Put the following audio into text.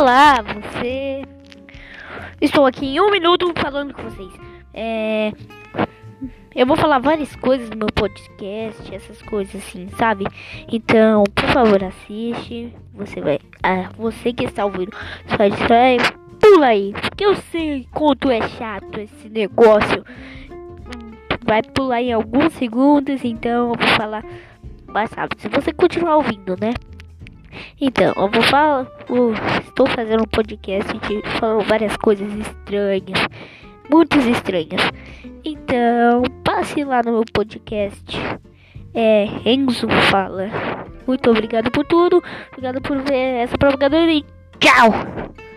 Olá, você. Estou aqui em um minuto falando com vocês. É. Eu vou falar várias coisas no meu podcast, essas coisas assim, sabe? Então, por favor, assiste. Você vai. Ah, você que está ouvindo, só distrai. Pula aí, porque eu sei quanto é chato esse negócio. Vai pular em alguns segundos, então eu vou falar mais rápido. Se você continuar ouvindo, né? Então, eu vou falar. eu estou fazendo um podcast de falando várias coisas estranhas. Muitas estranhas. Então, passe lá no meu podcast. É, Enzo Fala. Muito obrigado por tudo. Obrigado por ver essa propaganda e tchau!